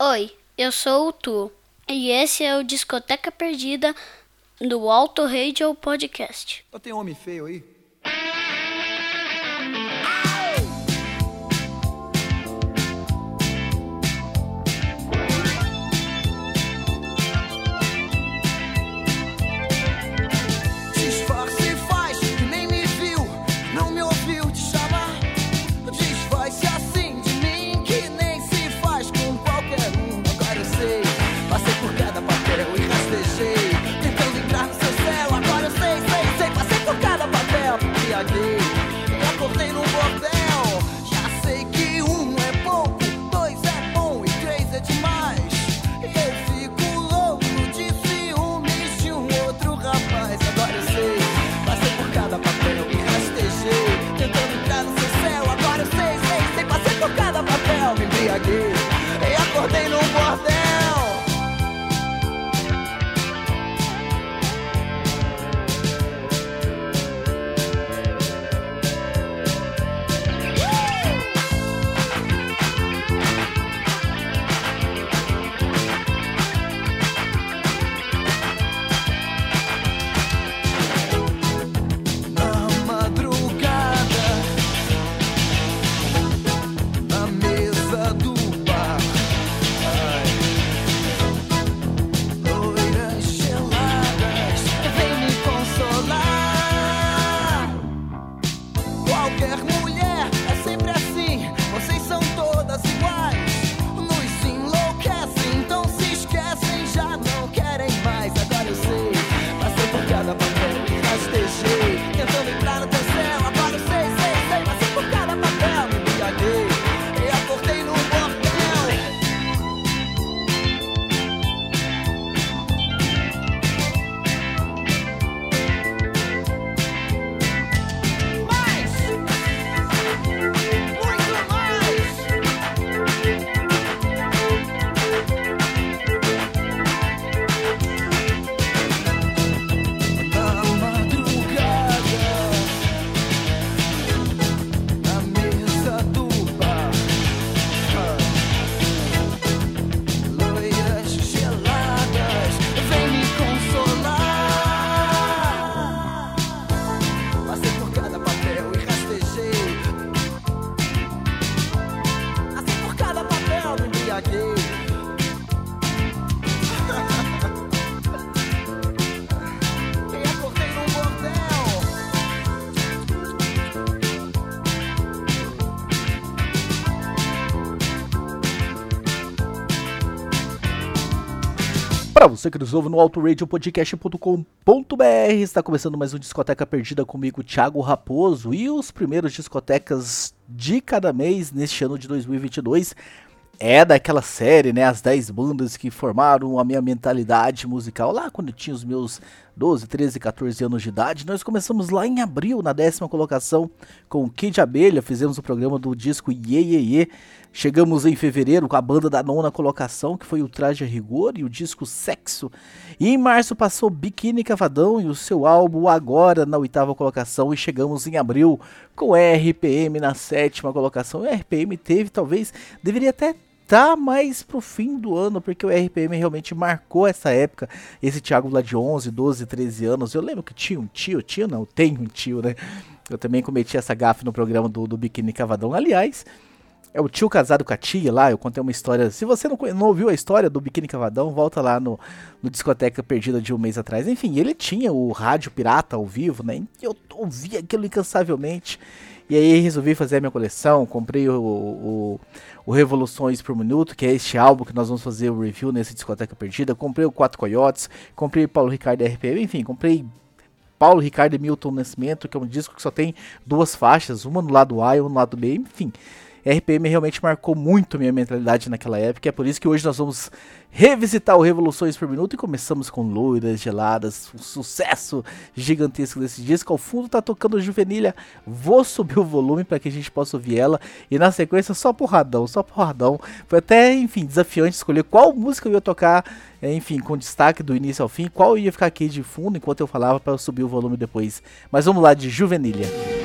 Oi, eu sou o Tu e esse é o Discoteca Perdida do Alto Radio Podcast. Só tem homem feio aí? Para você que nos ouve no autoradiopodcast.com.br, está começando mais um Discoteca Perdida comigo, Thiago Raposo, e os primeiros discotecas de cada mês neste ano de 2022 é daquela série, né, as 10 bandas que formaram a minha mentalidade musical lá quando eu tinha os meus 12, 13, 14 anos de idade. Nós começamos lá em abril, na décima colocação, com Kid Abelha, fizemos o programa do disco Ye Ye Ye. Chegamos em fevereiro com a banda da nona colocação, que foi o Traje a Rigor e o disco Sexo. E em março passou Biquíni Cavadão e o seu álbum Agora na oitava colocação. E chegamos em abril com RPM na sétima colocação. E RPM teve, talvez, deveria até tá mais pro fim do ano, porque o RPM realmente marcou essa época. Esse Thiago lá de 11, 12, 13 anos. Eu lembro que tinha um tio, tio não, tem um tio, né? Eu também cometi essa gafe no programa do, do Biquíni Cavadão. Aliás, é o tio casado com a tia lá. Eu contei uma história. Se você não, não ouviu a história do Biquíni Cavadão, volta lá no, no Discoteca Perdida de um mês atrás. Enfim, ele tinha o rádio pirata ao vivo, né? Eu ouvia aquilo incansavelmente. E aí resolvi fazer a minha coleção. Comprei o, o, o Revoluções por Minuto, que é este álbum que nós vamos fazer o review nesse Discoteca Perdida. Comprei o Quatro Coiotes, comprei Paulo Ricardo RPM, enfim, comprei Paulo Ricardo e Milton Nascimento, que é um disco que só tem duas faixas, uma no lado A e uma no lado B, enfim. RPM realmente marcou muito minha mentalidade naquela época, é por isso que hoje nós vamos revisitar o Revoluções por Minuto e começamos com Loiras Geladas, um sucesso gigantesco desse disco. Ao fundo tá tocando Juvenilha, vou subir o volume para que a gente possa ouvir ela e na sequência só porradão, só porradão. Foi até, enfim, desafiante escolher qual música eu ia tocar, é, enfim, com destaque do início ao fim, qual ia ficar aqui de fundo enquanto eu falava para subir o volume depois. Mas vamos lá de Juvenilha.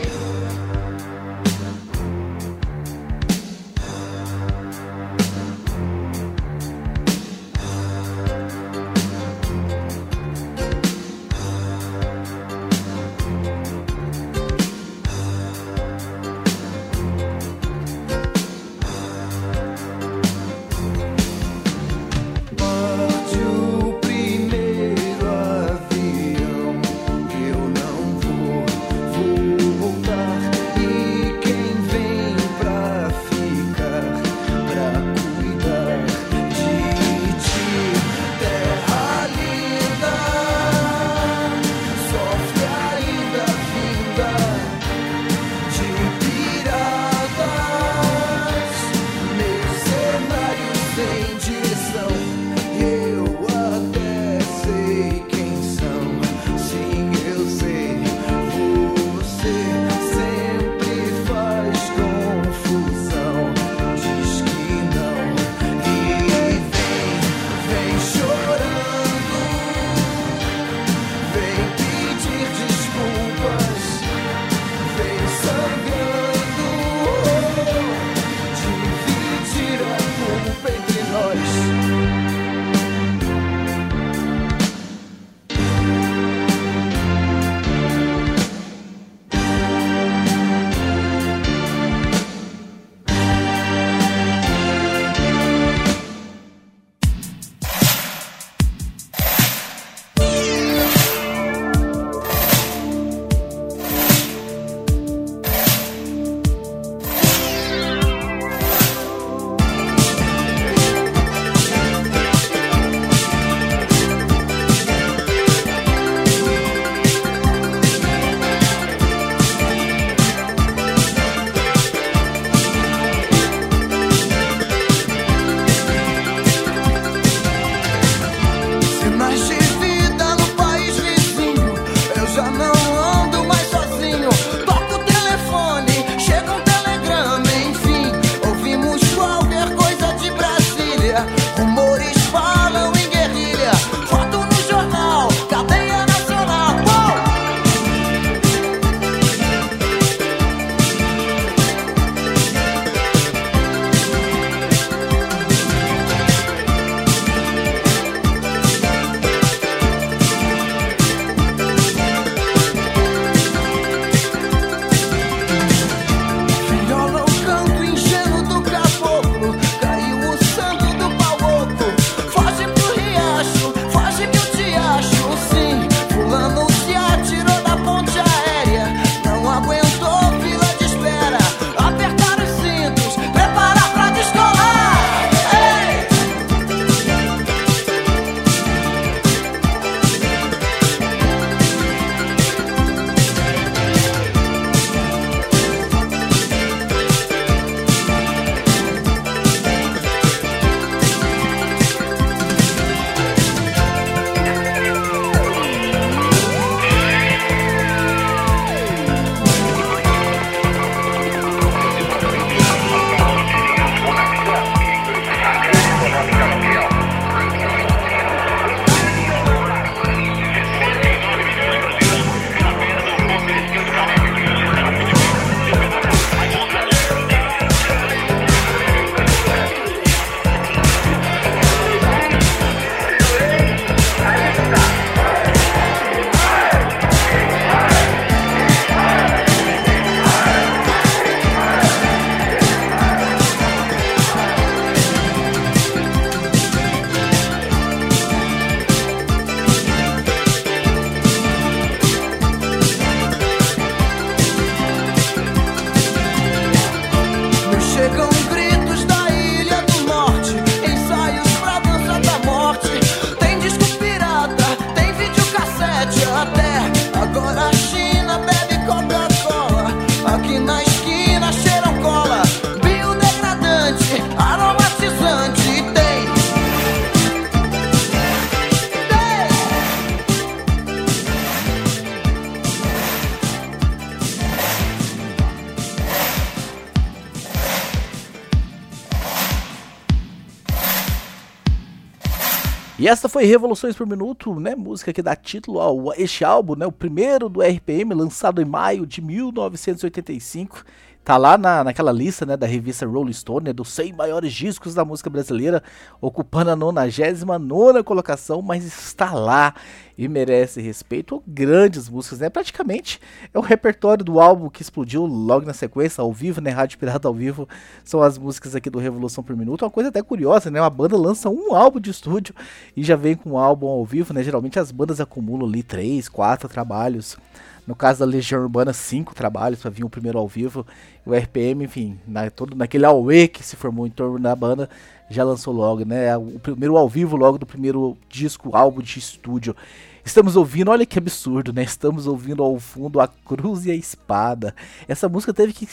E essa foi Revoluções por Minuto, né? Música que dá título a este álbum, né? O primeiro do RPM, lançado em maio de 1985. Tá lá na, naquela lista, né, da revista Rolling Stone, né, dos 100 maiores discos da música brasileira, ocupando a 99 colocação, mas está lá e merece respeito. Grandes músicas, né? Praticamente é o repertório do álbum que explodiu logo na sequência, ao vivo, né? Rádio Pirata ao vivo, são as músicas aqui do Revolução por Minuto. Uma coisa até curiosa, né? Uma banda lança um álbum de estúdio e já vem com um álbum ao vivo, né? Geralmente as bandas acumulam ali três, quatro trabalhos. No caso da Legião Urbana, cinco trabalhos para vir o primeiro ao vivo. O RPM, enfim, na, todo, naquele AUE que se formou em torno da banda, já lançou logo, né? O primeiro ao vivo logo do primeiro disco, álbum de estúdio. Estamos ouvindo, olha que absurdo, né? Estamos ouvindo ao fundo a Cruz e a Espada. Essa música teve que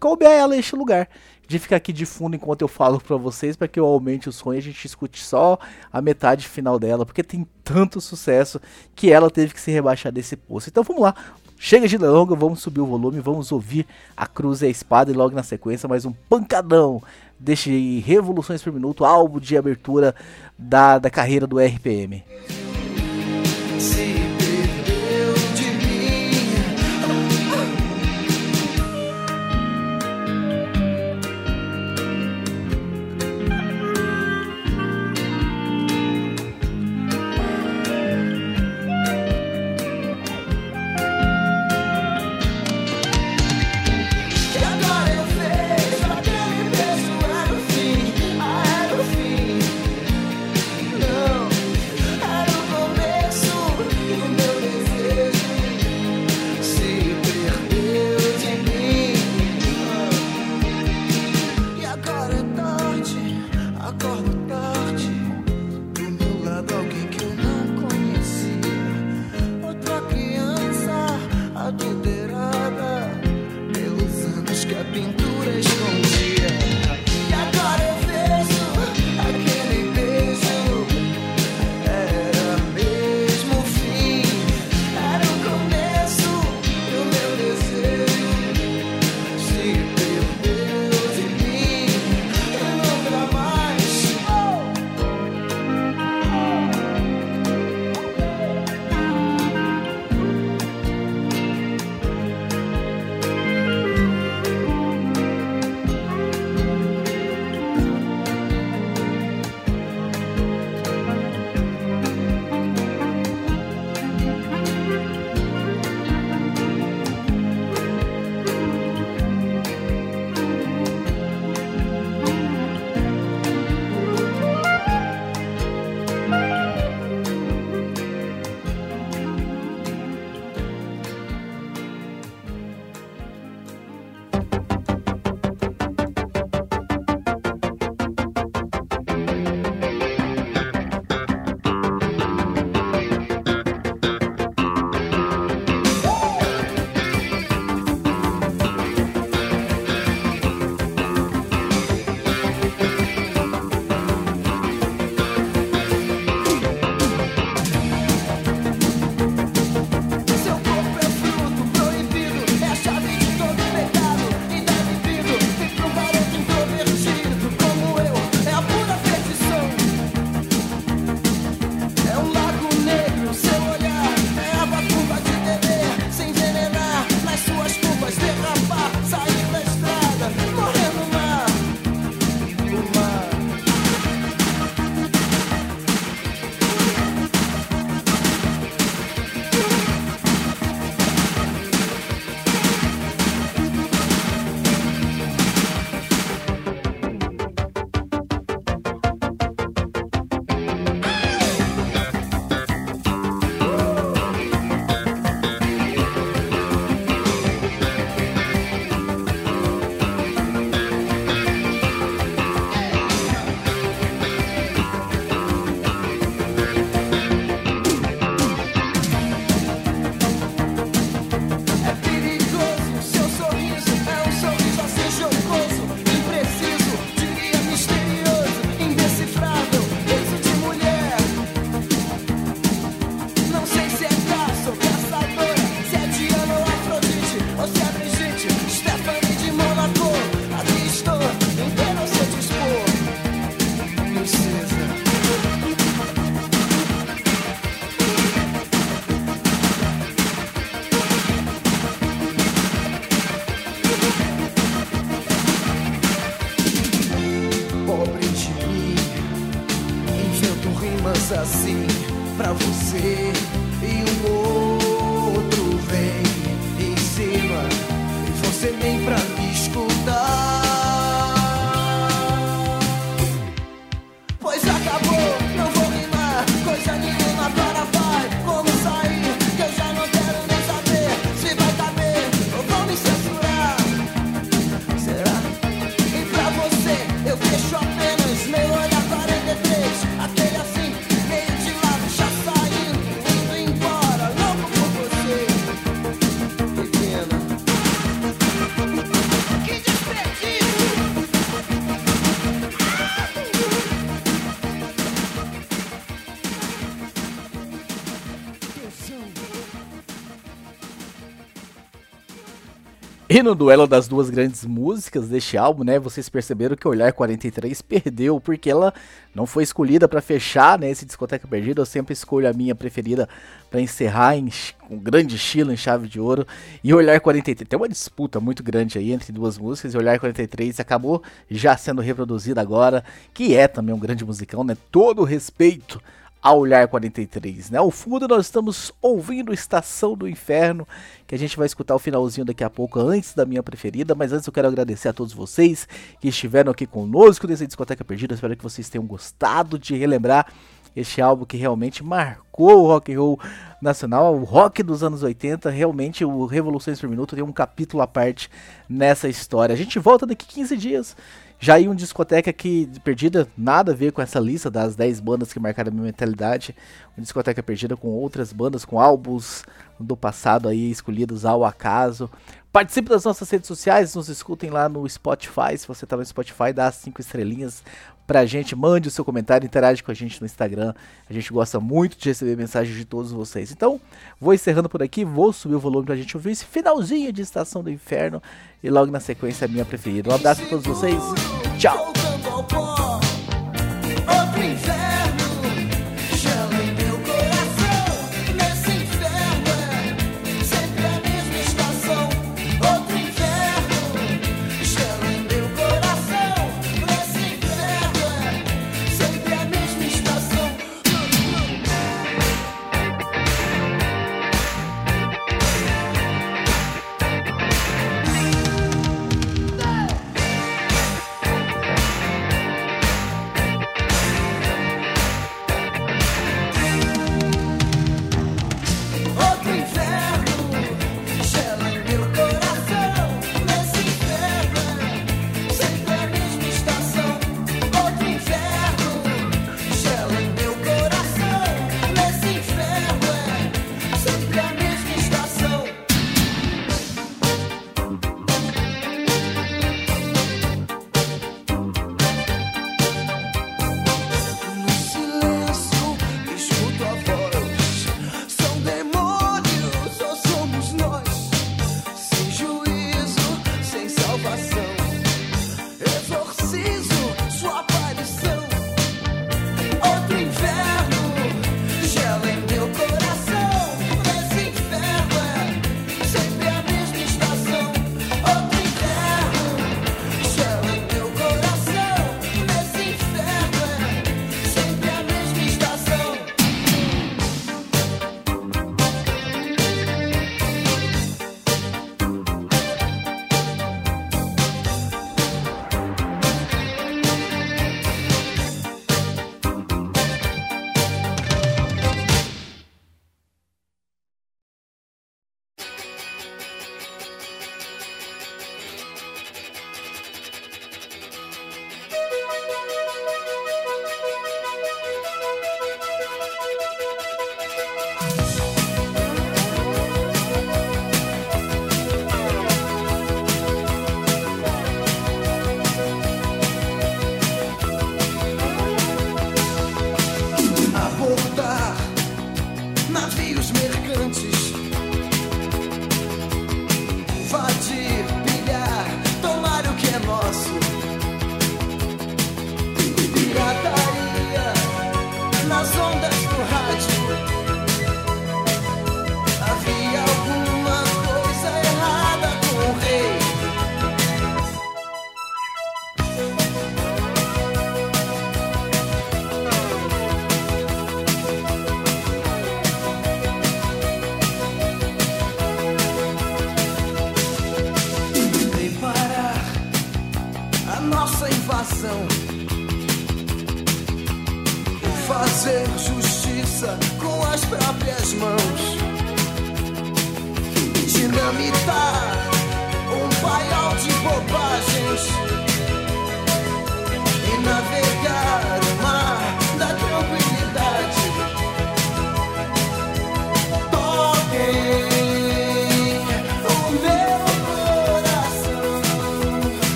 couber ela este lugar de ficar aqui de fundo enquanto eu falo para vocês, para que eu aumente o sonho e a gente escute só a metade final dela, porque tem tanto sucesso que ela teve que se rebaixar desse poço. Então vamos lá, chega de longa, vamos subir o volume, vamos ouvir a cruz e a espada e logo na sequência mais um pancadão deste Revoluções por Minuto, álbum de abertura da, da carreira do RPM. Sim. pra você. E no duelo das duas grandes músicas deste álbum, né, vocês perceberam que Olhar 43 perdeu, porque ela não foi escolhida para fechar, né, esse Discoteca Perdida. Eu sempre escolho a minha preferida para encerrar em, com grande estilo, em chave de ouro. E Olhar 43, tem uma disputa muito grande aí entre duas músicas, e Olhar 43 acabou já sendo reproduzida agora, que é também um grande musicão, né, todo respeito a Olhar 43, né? Ao fundo nós estamos ouvindo Estação do Inferno, que a gente vai escutar o finalzinho daqui a pouco, antes da minha preferida, mas antes eu quero agradecer a todos vocês que estiveram aqui conosco nesse Discoteca Perdida, espero que vocês tenham gostado de relembrar este álbum que realmente marcou o rock and roll nacional, o rock dos anos 80, realmente o Revoluções por Minuto tem um capítulo à parte nessa história. A gente volta daqui 15 dias já em um discoteca que perdida, nada a ver com essa lista das 10 bandas que marcaram a minha mentalidade. Uma discoteca perdida com outras bandas, com álbuns do passado aí escolhidos ao acaso. Participe das nossas redes sociais, nos escutem lá no Spotify. Se você tá no Spotify, dá 5 estrelinhas pra gente, mande o seu comentário, interage com a gente no Instagram. A gente gosta muito de receber mensagens de todos vocês. Então, vou encerrando por aqui, vou subir o volume pra gente ouvir esse finalzinho de Estação do Inferno e logo na sequência a minha preferida. Um abraço a todos vocês. Tchau.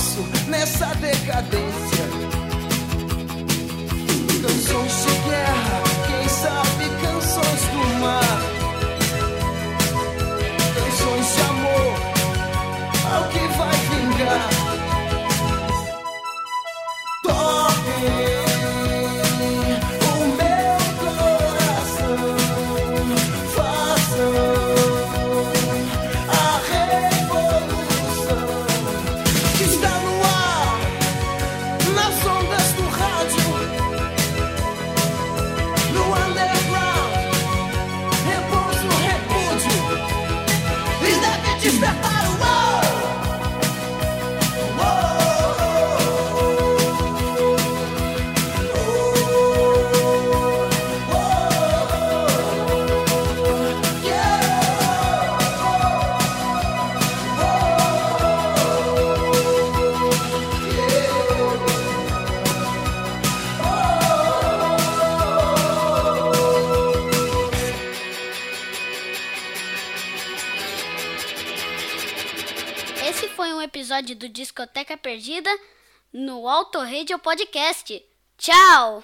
passo nessa decadência. Canções de guerra. do Discoteca Perdida no Autorradio Podcast. Tchau!